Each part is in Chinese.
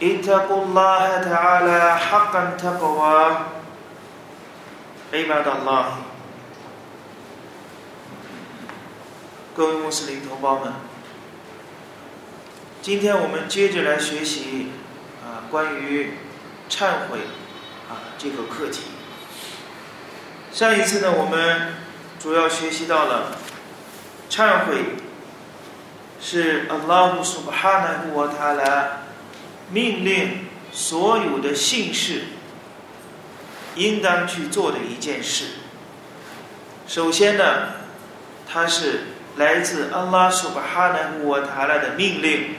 اتقوا الله تعالى حقا تقوى عباد الله 各位穆斯林同胞们，今天我们接着来学习啊关于忏悔啊这个课题。上一次呢，我们主要学习到了忏悔是阿拉姆苏巴哈纳布瓦塔拉 命令所有的信士应当去做的一件事。首先呢，它是来自安拉苏巴哈纳布瓦塔拉的命令，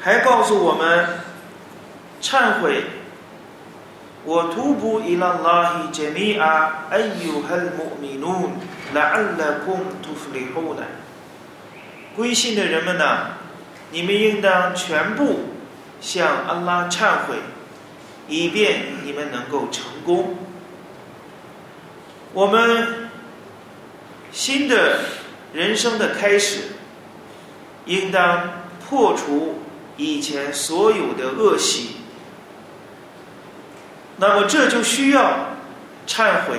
还告诉我们忏悔。我徒步伊拉拉希杰米阿艾尤哈穆米努拉安拉空图弗里后呢？归信的人们呢？你们应当全部向安拉忏悔，以便你们能够成功。我们新的人生的开始，应当破除以前所有的恶习。那么这就需要忏悔，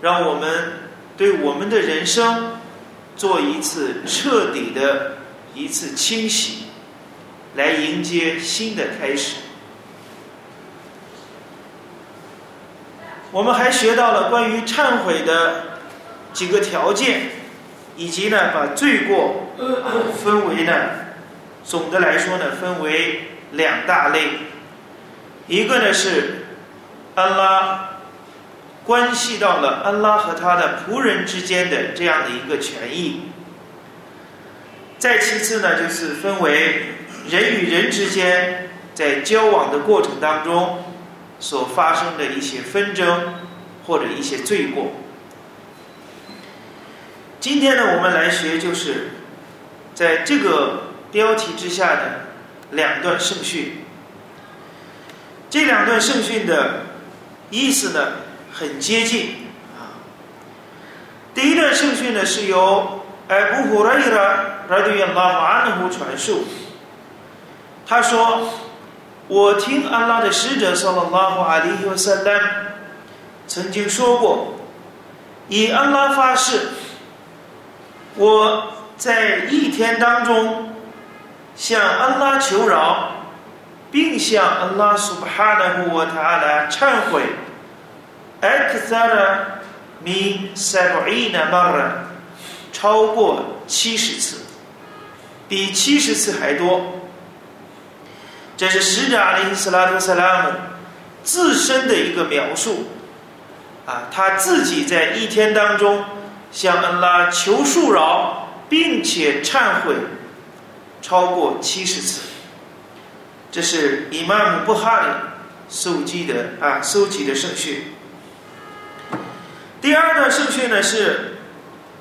让我们对我们的人生做一次彻底的一次清洗，来迎接新的开始。我们还学到了关于忏悔的几个条件，以及呢把罪过分为呢，总的来说呢分为两大类。一个呢是安拉关系到了安拉和他的仆人之间的这样的一个权益，再其次呢就是分为人与人之间在交往的过程当中所发生的一些纷争或者一些罪过。今天呢我们来学就是在这个标题之下的两段圣训。这两段圣训的意思呢，很接近啊。第一段圣训呢，是由艾布胡拉伊拉拉迪亚拉马安努传述。他说：“我听安拉的使者（萨拉拉胡阿里和萨丹）曾经说过，以安拉发誓，我在一天当中向安拉求饶。”并向安拉苏巴哈纳胡瓦塔拉忏悔，艾克萨拉米塞布伊纳马拉超过七十次，比七十次还多。这是使者阿里斯拉特萨拉姆自身的一个描述啊，他自己在一天当中向安拉求恕饶，并且忏悔超过七十次。这是伊玛目布哈里收集的啊，收集的圣训。第二段圣训呢是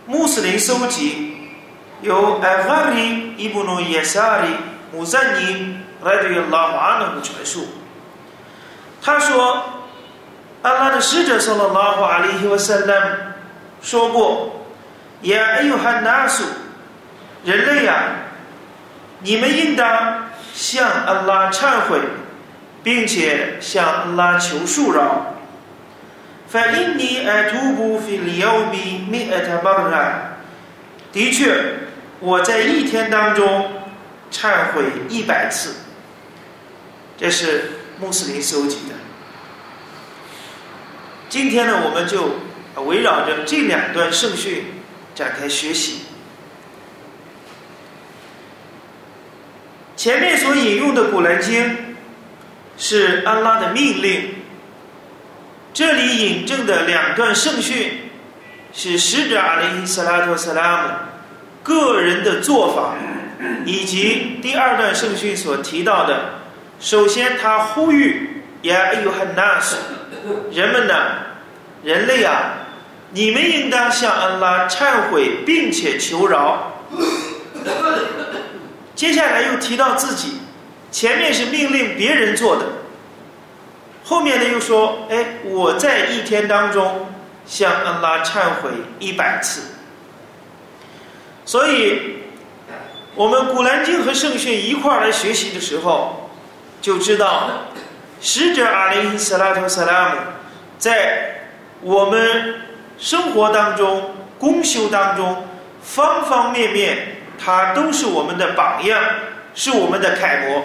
穆斯林收集，由艾哈里伊布努耶萨里穆赞尼来对拉马努传述。他说：“阿拉的使者说了拉华里希瓦萨兰说过，也有汉纳苏人类呀，你们应当。”向安拉忏悔，并且向安拉求恕饶。反因你爱徒步费里奥比米埃塔巴拉，的确，我在一天当中忏悔一百次。这是穆斯林收集的。今天呢，我们就围绕着这两段圣训展开学习。前面所引用的《古兰经》是安拉的命令，这里引证的两段圣训是使者阿里·斯拉托·斯拉姆个人的做法，以及第二段圣训所提到的首先他呼吁呀，哎呦很难受，人们呢，人类啊，你们应当向安拉忏悔，并且求饶。接下来又提到自己，前面是命令别人做的，后面呢又说，哎，我在一天当中向安拉忏悔一百次。所以，我们古兰经和圣训一块儿来学习的时候，就知道使者阿里斯拉图萨拉姆在我们生活当中、公修当中方方面面。他都是我们的榜样，是我们的楷模。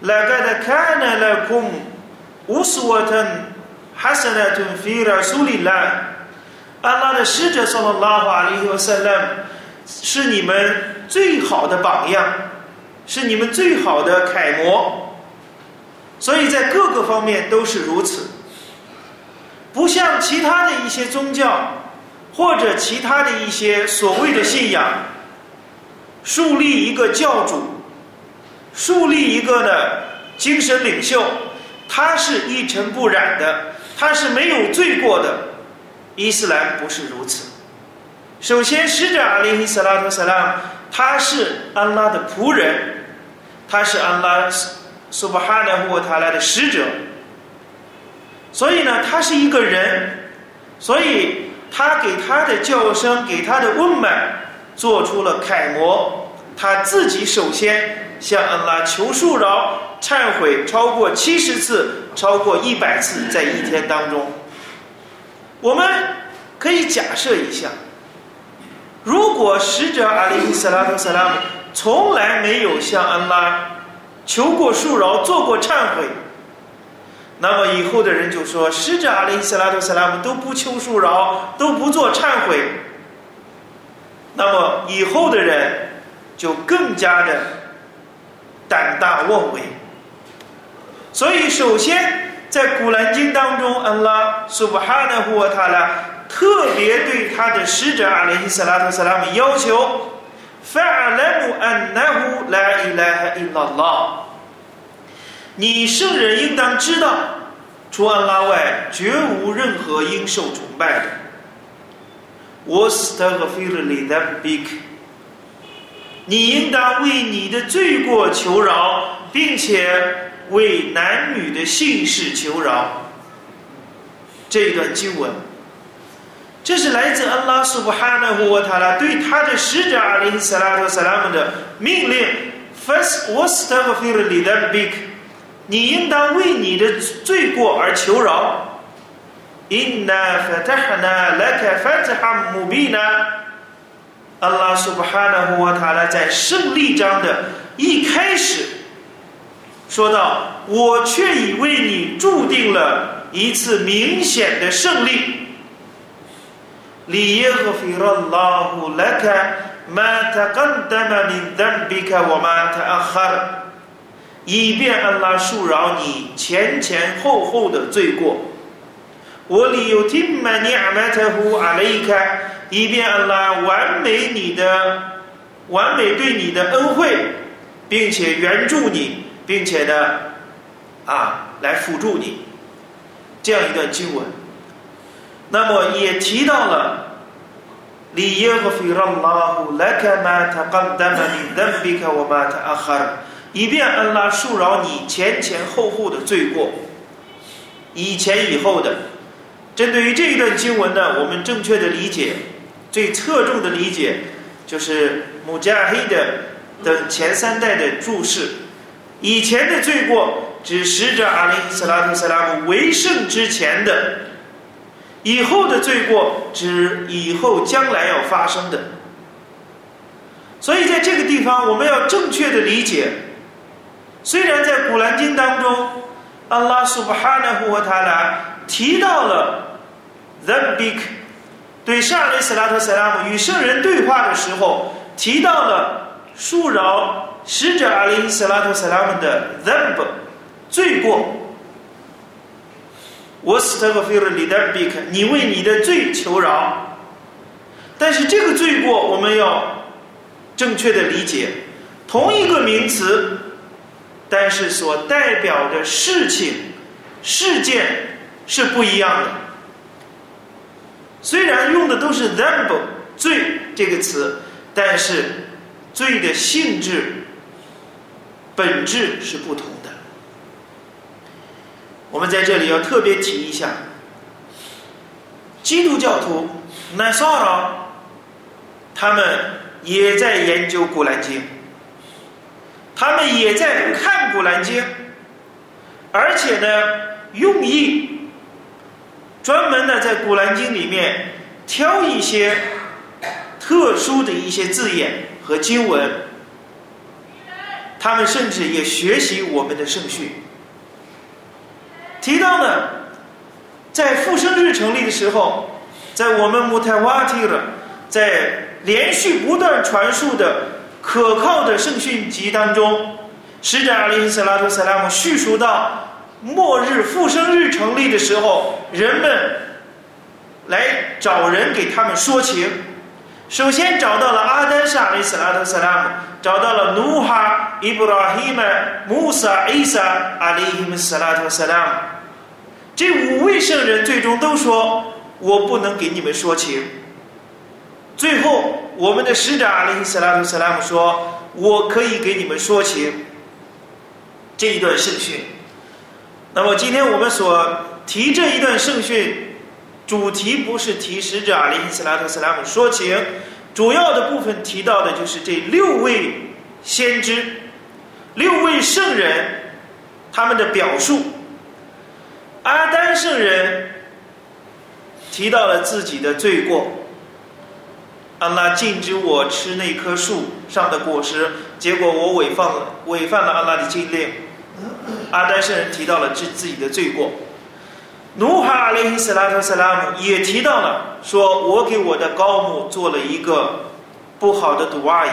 来盖的看呢，来空无安拉的使者说了拉法利和塞勒，是你们最好的榜样，是你们最好的楷模。所以在各个方面都是如此，不像其他的一些宗教或者其他的一些所谓的信仰。树立一个教主，树立一个的精神领袖，他是一尘不染的，他是没有罪过的。伊斯兰不是如此。首先，使者阿里·斯拉特·萨拉，他是安拉的仆人，他是安拉苏巴哈纳沃塔拉的使者，所以呢，他是一个人，所以他给他的叫声，给他的温暖。做出了楷模，他自己首先向安拉求恕饶、忏悔，超过七十次，超过一百次，在一天当中。我们可以假设一下，如果使者阿里·斯拉特·萨拉姆从来没有向安拉求过恕饶、做过忏悔，那么以后的人就说，使者阿里·斯拉特·萨拉姆都不求恕饶，都不做忏悔。那么以后的人就更加的胆大妄为。所以，首先在古兰经当中，安拉苏布哈纳胡瓦塔拉特别对他的使者阿里伊斯拉特萨拉姆要求：“فعلم أنه لا إله إلا الله。”你圣人应当知道，除安拉外，绝无任何应受崇拜的。我斯特和菲勒里的比克，你应当为你的罪过求饶，并且 为男女的姓氏求饶。这一段经文，这是来自安拉苏布哈纳胡瓦塔拉对他的使者阿林·萨拉托·萨拉姆的命令。First, what's the fear of the big？你应当为你的罪过而求饶。In the fatahna laka fatham mubina。安拉苏布哈纳胡瓦塔拉在胜利章的一开始说到我却已为你注定了一次明显的胜利，以便阿拉数饶你前前后后的罪过，我里又听满你阿麦才呼阿麦伊开，以便阿拉完美你的完美对你的恩惠，并且援助你。并且呢，啊，来辅助你，这样一段经文。那么也提到了，里耶和菲拉拉呼莱卡玛塔甘达玛尼登比卡我玛塔阿哈，以便阿拉恕饶你前前后后的罪过，以前以后的。针对于这一段经文呢，我们正确的理解、最侧重的理解，就是穆加黑的等前三代的注释。以前的罪过指使者阿里·斯拉特·斯拉姆为圣之前的；以后的罪过指以后将来要发生的。所以在这个地方，我们要正确的理解。虽然在古兰经当中，安拉苏巴哈纳胡和塔拉。提到了 the big，对上雷斯拉特塞拉姆与圣人对话的时候，提到了恕饶使者阿里斯拉特塞拉姆的 t h e m 罪过。我斯特个菲尔里的 big，你为你的罪求饶。但是这个罪过我们要正确的理解，同一个名词，但是所代表的事情、事件是不一样的。虽然用的都是 “zamb” 罪这个词，但是罪的性质、本质是不同的。我们在这里要特别提一下，基督教徒 Nasara，他们也在研究《古兰经》，他们也在看《古兰经》，而且呢，用意专门的在《古兰经》里面挑一些特殊的一些字眼和经文，他们甚至也学习我们的圣训。提到呢，在复生日成立的时候，在我们穆泰瓦提的，在连续不断传述的可靠的圣训集当中，使者阿里·斯拉图·萨拉姆叙述到末日复生日成立的时候，人们来找人给他们说情。首先找到了阿丹沙阿里·斯拉图·萨拉姆，找到了努哈、伊布拉希曼、穆萨、伊萨阿里·伊姆斯拉图·萨拉姆。这五位圣人最终都说：“我不能给你们说情。”最后，我们的使者阿里·伊斯拉图·萨拉姆说：“我可以给你们说情。”这一段圣训。那么，今天我们所提这一段圣训。主题不是提使者阿里·斯拉特·斯拉姆说情，主要的部分提到的就是这六位先知、六位圣人他们的表述。阿丹圣人提到了自己的罪过，安拉禁止我吃那棵树上的果实，结果我违犯了违犯了安拉的禁令。阿丹圣人提到了自自己的罪过。努哈阿里·斯拉特·斯拉姆也提到了，说我给我的高木做了一个不好的毒阿姨，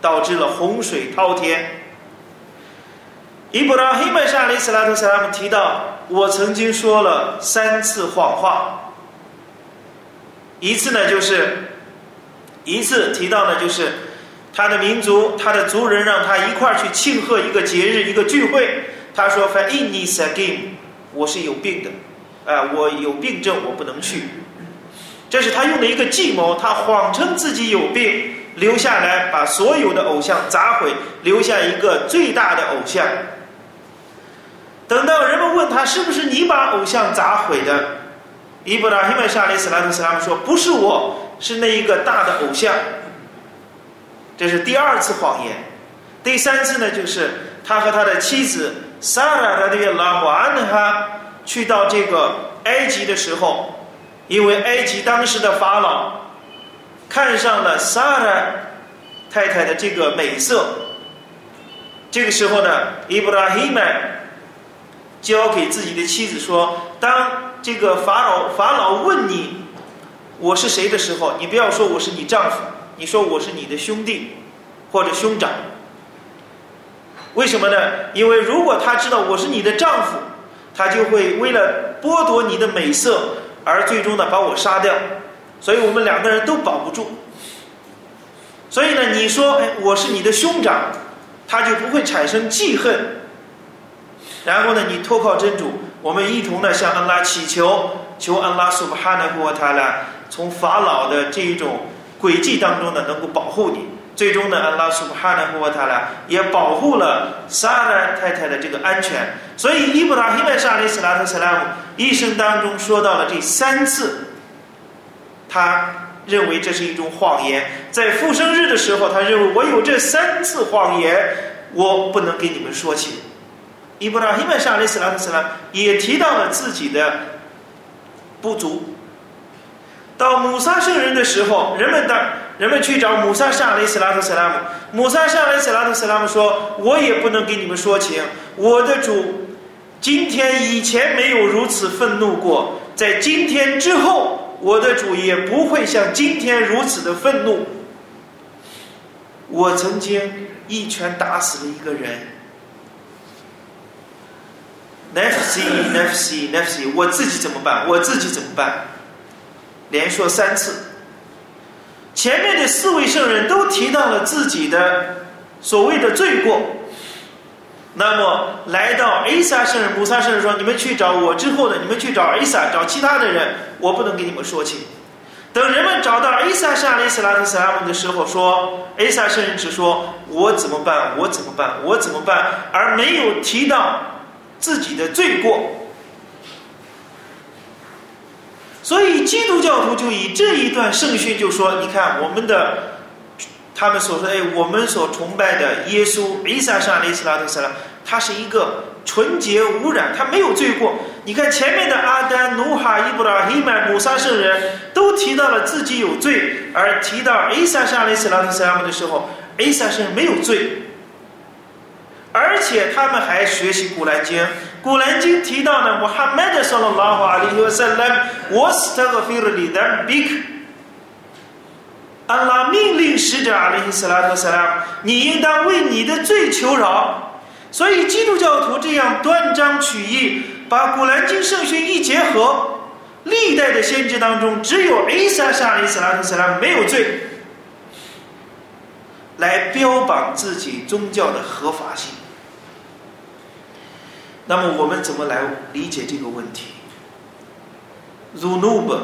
导致了洪水滔天。伊布拉希曼沙里·斯拉特·斯拉姆提到，我曾经说了三次谎话，一次呢就是一次提到呢就是他的民族，他的族人让他一块儿去庆贺一个节日一个聚会，他说 f i n i s again”。我是有病的，啊，我有病症，我不能去。这是他用的一个计谋，他谎称自己有病，留下来把所有的偶像砸毁，留下一个最大的偶像。等到人们问他是不是你把偶像砸毁的，伊布拉希曼沙里斯拉特斯拉姆说不是我，是那一个大的偶像。这是第二次谎言。第三次呢，就是他和他的妻子。萨拉他的拉瓦安哈去到这个埃及的时候，因为埃及当时的法老看上了萨拉太太的这个美色，这个时候呢，伊布拉希曼交给自己的妻子说：“当这个法老法老问你我是谁的时候，你不要说我是你丈夫，你说我是你的兄弟或者兄长。”为什么呢？因为如果他知道我是你的丈夫，他就会为了剥夺你的美色而最终呢把我杀掉，所以我们两个人都保不住。所以呢，你说哎，我是你的兄长，他就不会产生记恨。然后呢，你托靠真主，我们一同呢向安拉祈求，求安拉苏巴哈纳古塔拉从法老的这一种诡计当中呢，能够保护你。最终呢，安拉苏布哈纳胡瓦塔拉也保护了萨拉太太的这个安全。所以伊布拉希曼沙里斯拉特斯拉姆一生当中说到了这三次，他认为这是一种谎言。在复生日的时候，他认为我有这三次谎言，我不能给你们说起。伊布拉希曼沙里斯拉特斯拉也提到了自己的不足。到姆萨圣人的时候，人们的。人们去找姆萨沙雷斯拉特斯拉姆，姆萨沙雷斯拉特斯拉姆说：“我也不能给你们说情，我的主，今天以前没有如此愤怒过，在今天之后，我的主也不会像今天如此的愤怒。我曾经一拳打死了一个人，nefsi nefsi nefsi，我自己怎么办？我自己怎么办？连说三次。”前面的四位圣人都提到了自己的所谓的罪过，那么来到 A 萨圣人、穆萨圣人说：“你们去找我之后呢，你们去找 A 萨，找其他的人，我不能给你们说清。”等人们找到 A 萨圣人斯拉特萨拉姆的时候，说 A 萨圣人只说：“我怎么办？我怎么办？我怎么办？”而没有提到自己的罪过。所以基督教徒就以这一段圣训就说：“你看我们的。”他们所说：“哎，我们所崇拜的耶稣，伊萨沙利斯拉特斯拉，他是一个纯洁无染，他没有罪过。你看前面的阿丹、努哈、伊布拉、希曼、姆萨圣人都提到了自己有罪，而提到伊萨沙利斯拉特斯拉的时候，伊萨圣人没有罪。而且他们还学习古兰经，古兰经提到呢，穆罕默德（说了拉话里有三来，我是这个菲尔里的 big。”安拉命令使者阿里·斯拉特·斯拉，你应当为你的罪求饶。所以基督教徒这样断章取义，把古兰经圣训一结合，历代的先知当中只有伊萨沙里·斯拉特·斯拉没有罪，来标榜自己宗教的合法性。那么我们怎么来理解这个问题？Zunub。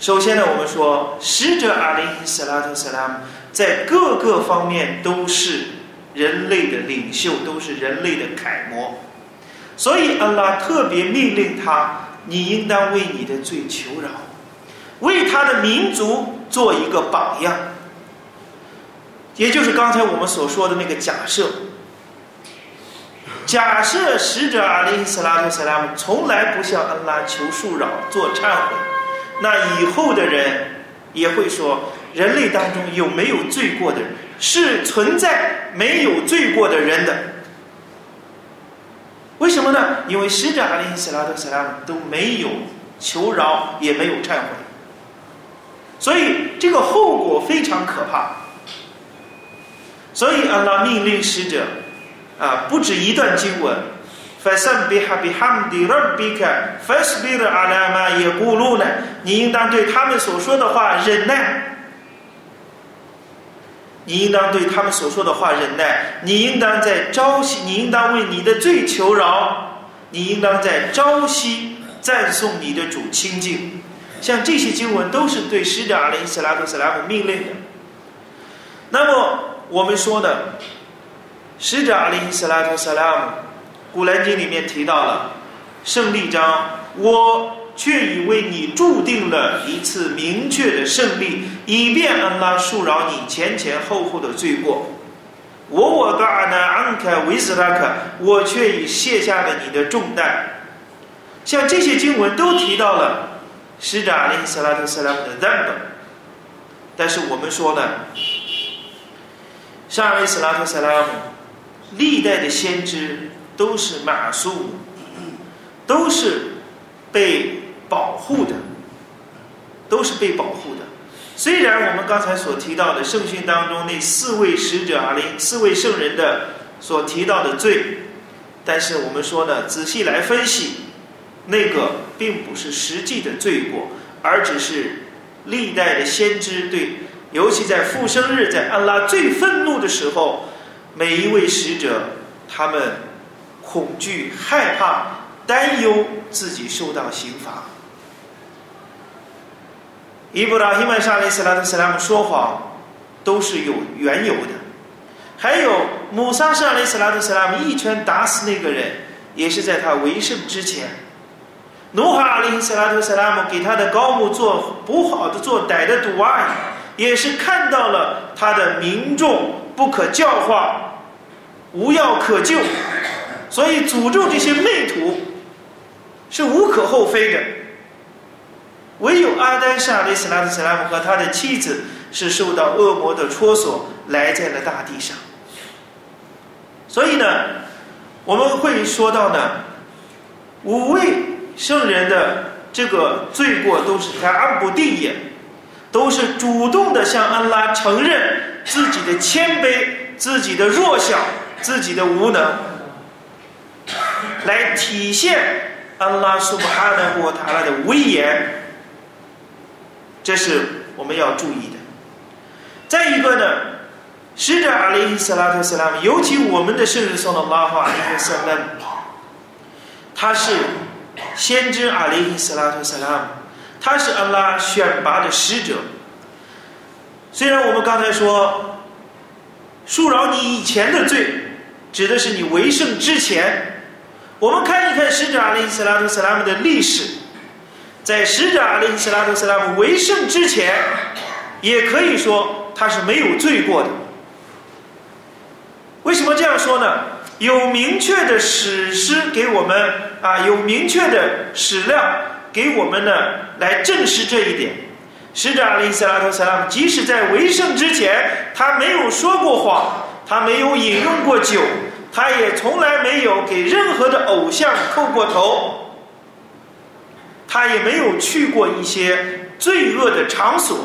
首先呢，我们说使者阿里·斯拉特·斯拉姆在各个方面都是人类的领袖，都是人类的楷模，所以阿拉特别命令他：你应当为你的罪求饶，为他的民族做一个榜样。也就是刚才我们所说的那个假设，假设使者阿里·斯拉特·斯拉姆从来不向安拉求恕饶、做忏悔。那以后的人也会说，人类当中有没有罪过的人？是存在没有罪过的人的。为什么呢？因为使者阿里·斯拉特·斯拉姆都没有求饶，也没有忏悔，所以这个后果非常可怕。所以安拉命令使者啊，不止一段经文。فسبح بحمد ربك فاصبر على ما يقولون 你应当对他们所说的话忍耐，你应当对他们所说的话忍耐，你应当在朝夕，你应当为你的罪求饶，你应当在朝夕赞颂你的主清净。像这些经文都是对使者阿里·斯拉特·斯拉姆命令的。那么我们说的 使者阿里·斯拉特·斯拉姆。古兰经里面提到了胜利章，我却已为你注定了一次明确的胜利，以便安拉恕饶你前前后后的罪过。我我的阿难安凯维斯拉克，我却已卸下了你的重担。像这些经文都提到了使者阿里·斯拉特·斯拉姆的 z 本，但是我们说呢，沙里·斯拉特·斯拉姆历代的先知。都是马苏，都是被保护的，都是被保护的。虽然我们刚才所提到的圣训当中那四位使者啊，那、四位圣人的所提到的罪，但是我们说呢，仔细来分析，那个并不是实际的罪过，而只是历代的先知对，尤其在复生日，在安拉最愤怒的时候，每一位使者他们。恐惧、害怕、担忧自己受到刑罚。伊布拉希曼沙利斯拉特斯拉姆说谎都是有缘由的。还有姆萨沙利斯拉特斯拉姆一拳打死那个人，也是在他为圣之前。努哈阿里斯拉特斯拉姆给他的高木做不好的、做歹的赌案，也是看到了他的民众不可教化，无药可救。所以诅咒这些媚徒是无可厚非的，唯有阿丹沙利斯拉特·斯拉姆和他的妻子是受到恶魔的戳索，来在了大地上。所以呢，我们会说到呢，五位圣人的这个罪过都是在阿不定也，都是主动的向安拉承认自己的谦卑、自己的弱小、自己的无能。来体现安拉苏巴哈纳沃塔拉的威严，这是我们要注意的。再一个呢，使者阿里·斯拉特·斯拉姆，尤其我们的圣人送的拉法阿里·斯拉姆，他是先知阿里·斯拉特·斯拉姆，他是安拉选拔的使者。虽然我们刚才说，恕饶你以前的罪，指的是你为圣之前。我们看一看使者阿里·斯拉图·斯拉姆的历史，在使者阿里·斯拉图·斯拉姆为圣之前，也可以说他是没有罪过的。为什么这样说呢？有明确的史诗给我们啊，有明确的史料给我们呢，来证实这一点。使者阿里·斯拉特·斯拉姆即使在为圣之前，他没有说过谎，他没有饮用过酒，他也从来没有给任何的偶像叩过头，他也没有去过一些罪恶的场所。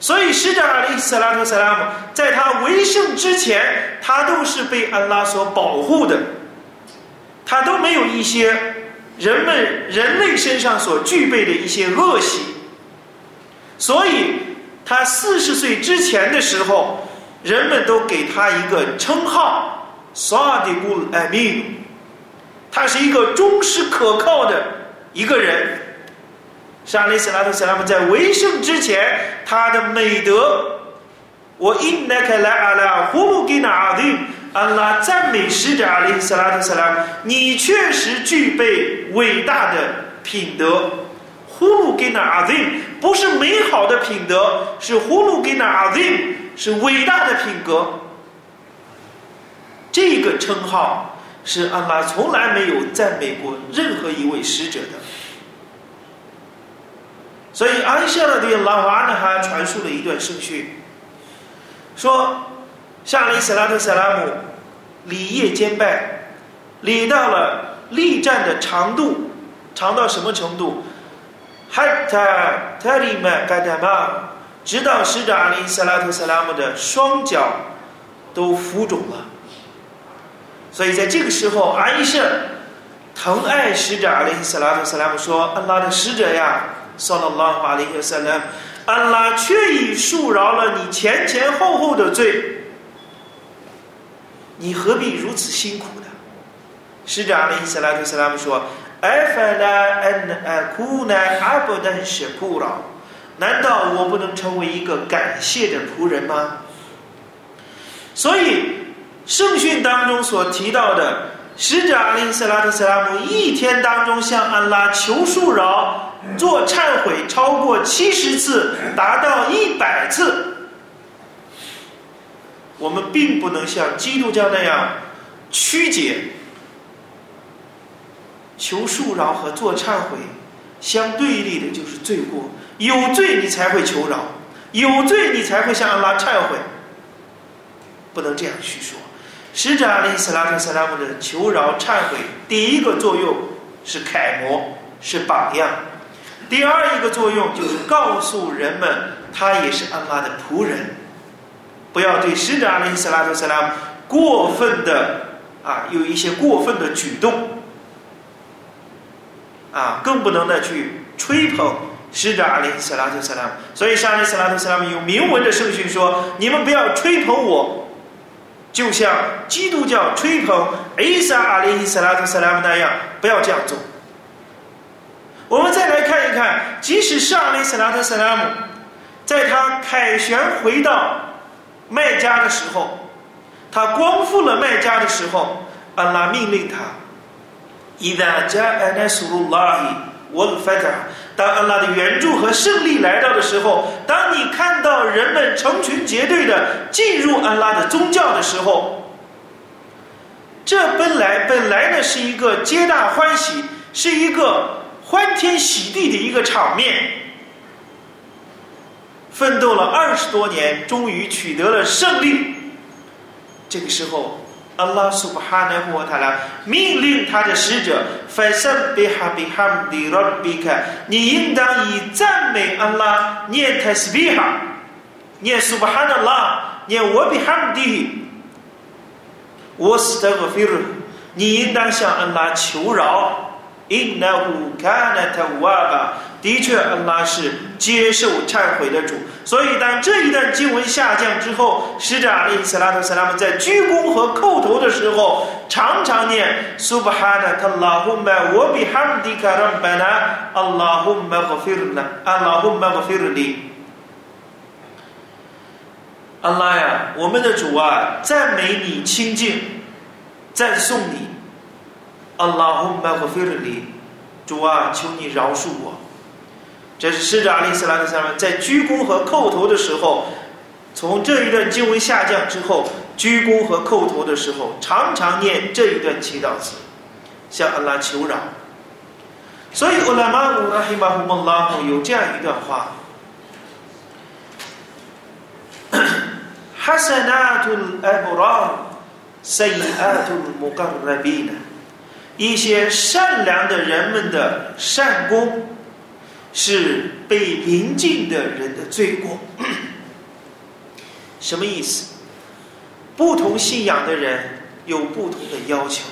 所以，使者阿里·斯拉特·斯拉姆在他为圣之前，他都是被安拉所保护的，他都没有一些人们人类身上所具备的一些恶习。所以，他四十岁之前的时候，人们都给他一个称号“萨迪布艾米”，他是一个忠实可靠的一个人。沙利斯拉特·斯拉姆在为圣之前，他的美德，我因那开来阿拉呼鲁给那阿丁，安拉赞美使者阿里斯拉特·斯拉，你确实具备伟大的品德。呼鲁给那阿丁不是美好的品德，是呼鲁给那阿丁是伟大的品格。这个称号是安拉从来没有赞美过任何一位使者的。所以，安夏的拉瓦呢还传述了一段圣训，说夏利斯拉特·萨拉姆礼业兼拜，礼到了力战的长度，长到什么程度？哈塔塔里曼盖达玛，直到使者阿里斯拉特·萨拉姆的双脚都浮肿了。所以，在这个时候，安夏疼爱使者阿里斯拉特·萨拉姆说：“安拉的使者呀！”萨拉拉法里克萨拉，安拉却已恕饶了你前前后后的罪，你何必如此辛苦呢？使者阿里斯拉特斯拉姆说：“艾法拉恩艾库奈阿布登是库拉，难道我不能成为一个感谢的仆人吗？”所以圣训当中所提到的。使者阿里·斯拉特·斯拉姆一天当中向安拉求恕饶、做忏悔超过七十次，达到一百次。我们并不能像基督教那样曲解，求恕饶和做忏悔。相对立的就是罪过。有罪你才会求饶，有罪你才会向安拉忏悔，不能这样去说。使者阿里·斯拉特·斯拉姆的求饶忏悔，第一个作用是楷模，是榜样；第二一个作用就是告诉人们，他也是安拉的仆人，不要对使者阿里·斯拉特·斯拉姆过分的啊，有一些过分的举动啊，更不能呢去吹捧使者阿里·斯拉特·斯拉姆。所以，沙利·斯拉特·斯拉姆用明文的圣训说：“你们不要吹捧我。”就像基督教吹捧伊萨阿里伊斯拉特斯拉姆那样，不要这样做。我们再来看一看，即使是阿里斯拉特斯拉姆，在他凯旋回到麦加的时候，他光复了麦加的时候，安拉命令他：伊达加安纳苏鲁拉伊沃尔法塔。当安拉的援助和胜利来到的时候，当你看到人们成群结队的进入安拉的宗教的时候，这本来本来呢是一个皆大欢喜，是一个欢天喜地的一个场面。奋斗了二十多年，终于取得了胜利。这个时候。阿拉苏巴哈纳胡塔拉命令他的使者，凡圣比哈比哈迪罗比克，你应当以赞美安拉，念泰斯比哈，念苏巴哈纳拉，念我比哈迪，我斯特格菲鲁，你应当向安拉求饶，因那乌卡纳特瓦巴，的确，阿拉是接受忏悔的主。所以，当这一段经文下降之后，使者阿里·斯拉特·斯拉姆在鞠躬和叩头的时候，常常念苏布哈纳·他拉胡麦，我比哈姆迪卡让麦纳，阿拉胡麦和菲尔纳，阿拉胡麦和菲尔尼。阿拉呀，我们的主啊，赞美你清净，赞颂你，阿拉胡麦和菲尔尼，主啊，求你饶恕我。这是使者阿里·斯拉克萨拉在鞠躬和叩头的时候，从这一段经文下降之后，鞠躬和叩头的时候，常常念这一段祈祷词，向安拉求饶。所以，乌拉玛乌拉希巴胡穆拉姆有这样一段话：“Hasanatul abrar, sayatul muqarrabin。”一些善良的人们的善功。是被临近的人的罪过，什么意思？不同信仰的人有不同的要求。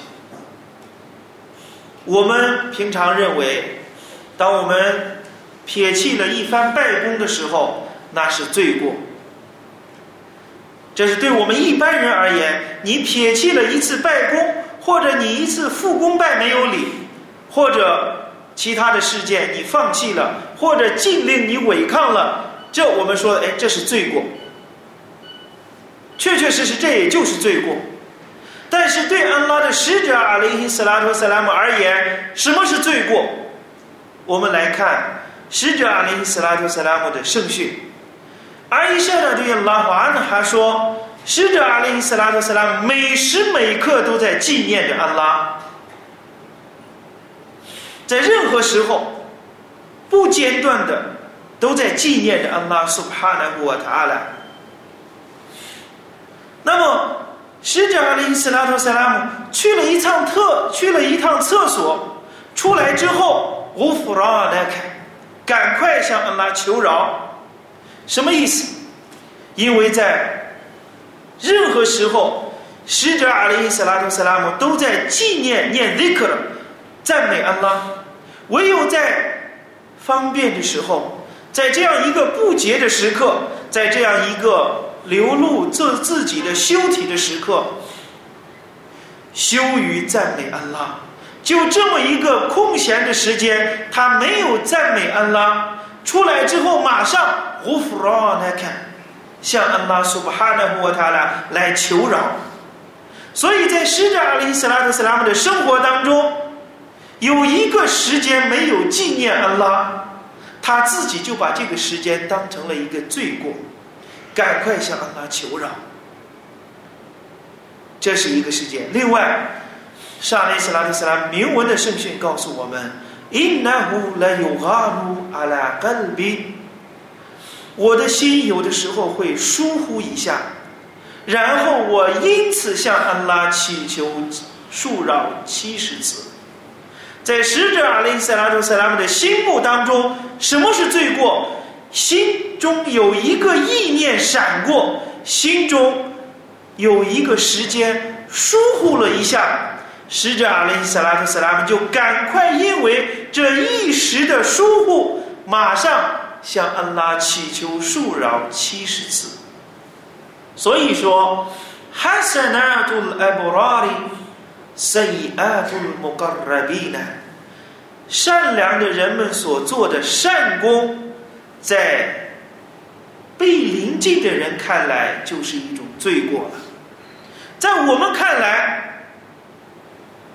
我们平常认为，当我们撇弃了一番拜功的时候，那是罪过。这是对我们一般人而言，你撇弃了一次拜功，或者你一次复功拜没有礼，或者。其他的事件你放弃了，或者禁令你违抗了，这我们说，哎，这是罪过。确确实实，这也就是罪过。但是对安拉的使者阿里希斯拉托斯拉姆而言，什么是罪过？我们来看使者阿里希斯拉托斯拉姆的圣训。阿伊莎的对安拉华呢，还说，使者阿里希斯拉托斯拉姆每时每刻都在纪念着安拉。在任何时候，不间断的都在纪念着安拉苏哈纳古瓦塔拉。那么，使者阿里·斯拉特·萨拉姆去了一趟特去了一趟厕所，出来之后，乌弗拉来开，赶快向安拉求饶。什么意思？因为在任何时候，使者阿里·斯拉特·萨拉姆都在纪念念 zikr。赞美安拉，唯有在方便的时候，在这样一个不洁的时刻，在这样一个流露自自己的修体的时刻，羞于赞美安拉。就这么一个空闲的时间，他没有赞美安拉，出来之后马上胡弗罗来看，向安拉苏巴哈纳胡塔拉来求饶。所以在使者阿里斯拉特斯拉姆的生活当中。有一个时间没有纪念安拉，他自己就把这个时间当成了一个罪过，赶快向安拉求饶。这是一个事件。另外，沙利斯拉特斯拉铭文的圣训告诉我们：“Innahu la yughanu ala qalbi。”我的心有的时候会疏忽一下，然后我因此向安拉祈求恕饶七十次。在使者阿里·塞拉图·塞拉姆的心目当中，什么是罪过？心中有一个意念闪过，心中有一个时间疏忽了一下，使者阿里·塞拉图·塞拉姆就赶快因为这一时的疏忽，马上向安拉祈求恕饶七十次。所以说，哈萨纳图·艾布拉里。善良的人们所做的善功，在被临近的人看来就是一种罪过了。在我们看来，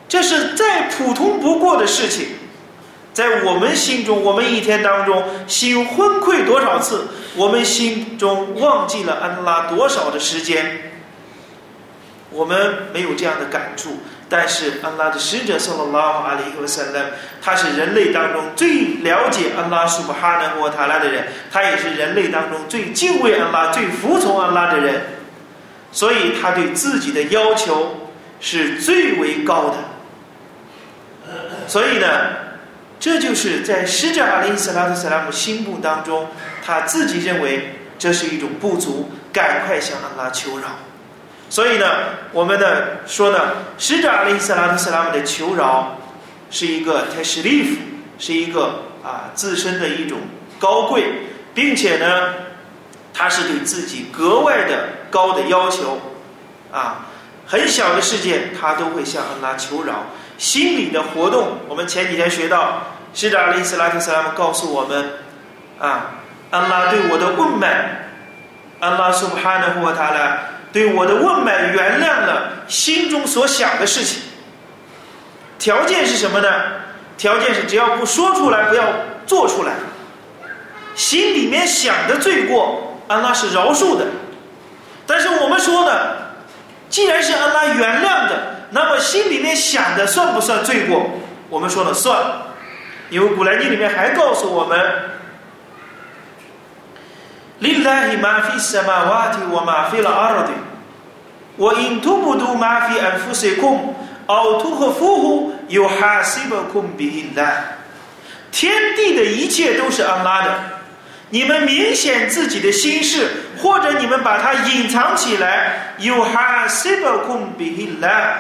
这是再普通不过的事情。在我们心中，我们一天当中心昏聩多少次？我们心中忘记了安拉多少的时间？我们没有这样的感触。但是安拉的使者送了拉哈阿里和塞勒，他是人类当中最了解安拉苏巴哈纳和塔拉的人，他也是人类当中最敬畏安拉、最服从安拉的人，所以他对自己的要求是最为高的。所以呢，这就是在使者阿里斯拉特塞拉姆心目当中，他自己认为这是一种不足，赶快向安拉求饶。所以呢，我们呢说呢，使者阿里·斯拉特·斯拉姆的求饶是一个泰什利夫，是一个啊自身的一种高贵，并且呢，他是对自己格外的高的要求啊，很小的事件他都会向安拉求饶。心理的活动，我们前几天学到，使者阿里斯拉特斯拉姆告诉我们啊，安拉对我的问脉，安拉苏哈纳呼他呢，对我的问脉原谅了心中所想的事情。条件是什么呢？条件是只要不说出来，不要做出来。心里面想的罪过，安拉是饶恕的。但是我们说呢，既然是安拉原谅的，那么心里面想的算不算罪过？我们说了算，因为古兰经里面还告诉我们 ：“لله ما في السماوات وما في الأرض وإن تبدوا ما في أنفسكم أو تخفوه يحاسبكم به الله。”天地的一切都是安拉的，你们明显自己的心事，或者你们把它隐藏起来，yuhasibukum bihi Allah，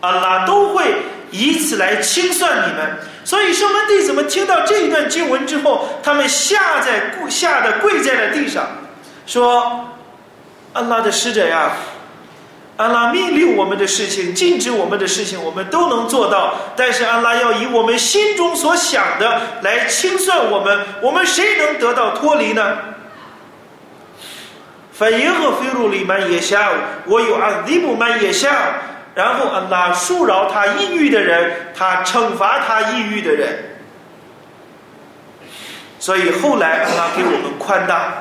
安拉都会 以此来清算你们。所以，圣门弟子们听到这一段经文之后，他们吓在，吓得跪在了地上，说：“安拉的使者呀！”安拉命令我们的事情，禁止我们的事情，我们都能做到。但是安拉要以我们心中所想的来清算我们，我们谁能得到脱离呢？反耶和菲鲁里曼也下，我有阿迪布曼也下。然后安拉恕饶他抑郁的人，他惩罚他抑郁的人。所以后来安拉给我们宽大，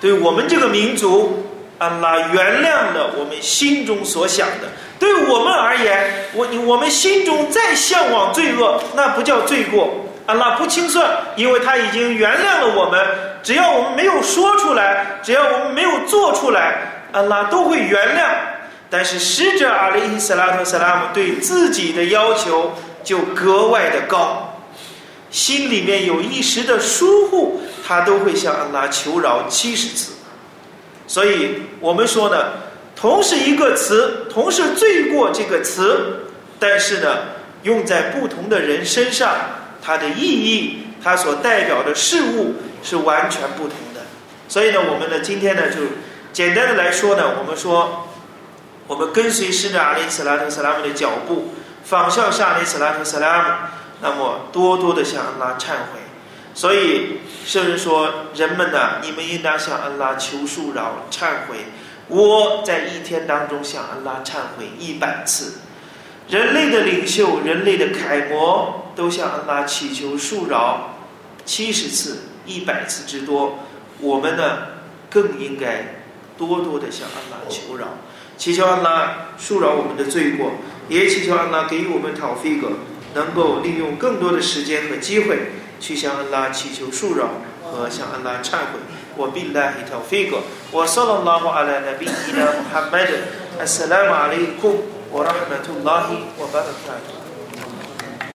对我们这个民族。安拉原谅了我们心中所想的。对我们而言，我我们心中再向往罪恶，那不叫罪过。安拉不清算，因为他已经原谅了我们。只要我们没有说出来，只要我们没有做出来，安拉都会原谅。但是使者阿里伊斯拉特萨拉姆对自己的要求就格外的高，心里面有一时的疏忽，他都会向安拉求饶七十次。所以我们说呢，同是一个词，同是罪过这个词，但是呢，用在不同的人身上，它的意义，它所代表的事物是完全不同的。所以呢，我们呢，今天呢，就简单的来说呢，我们说，我们跟随使者阿里斯拉特斯拉姆的脚步，仿效阿里斯拉特斯拉姆，那么多多的向安拉忏悔。所以圣人说：“人们呐，你们应当向安拉求恕饶、忏悔。我在一天当中向安拉忏悔一百次。人类的领袖、人类的楷模都向安拉祈求恕饶七十次、一百次之多。我们呢，更应该多多的向安拉求饶，祈求安拉恕饶我们的罪过，也祈求安拉给予我们讨菲格，能够利用更多的时间和机会。”去向安拉祈求恕饶和向安拉忏悔。我比拉一条飞过。我说了拉话阿拉那比伊拉穆罕默德。Assalamu alaikum wa rahmatullahi wa barakatuh。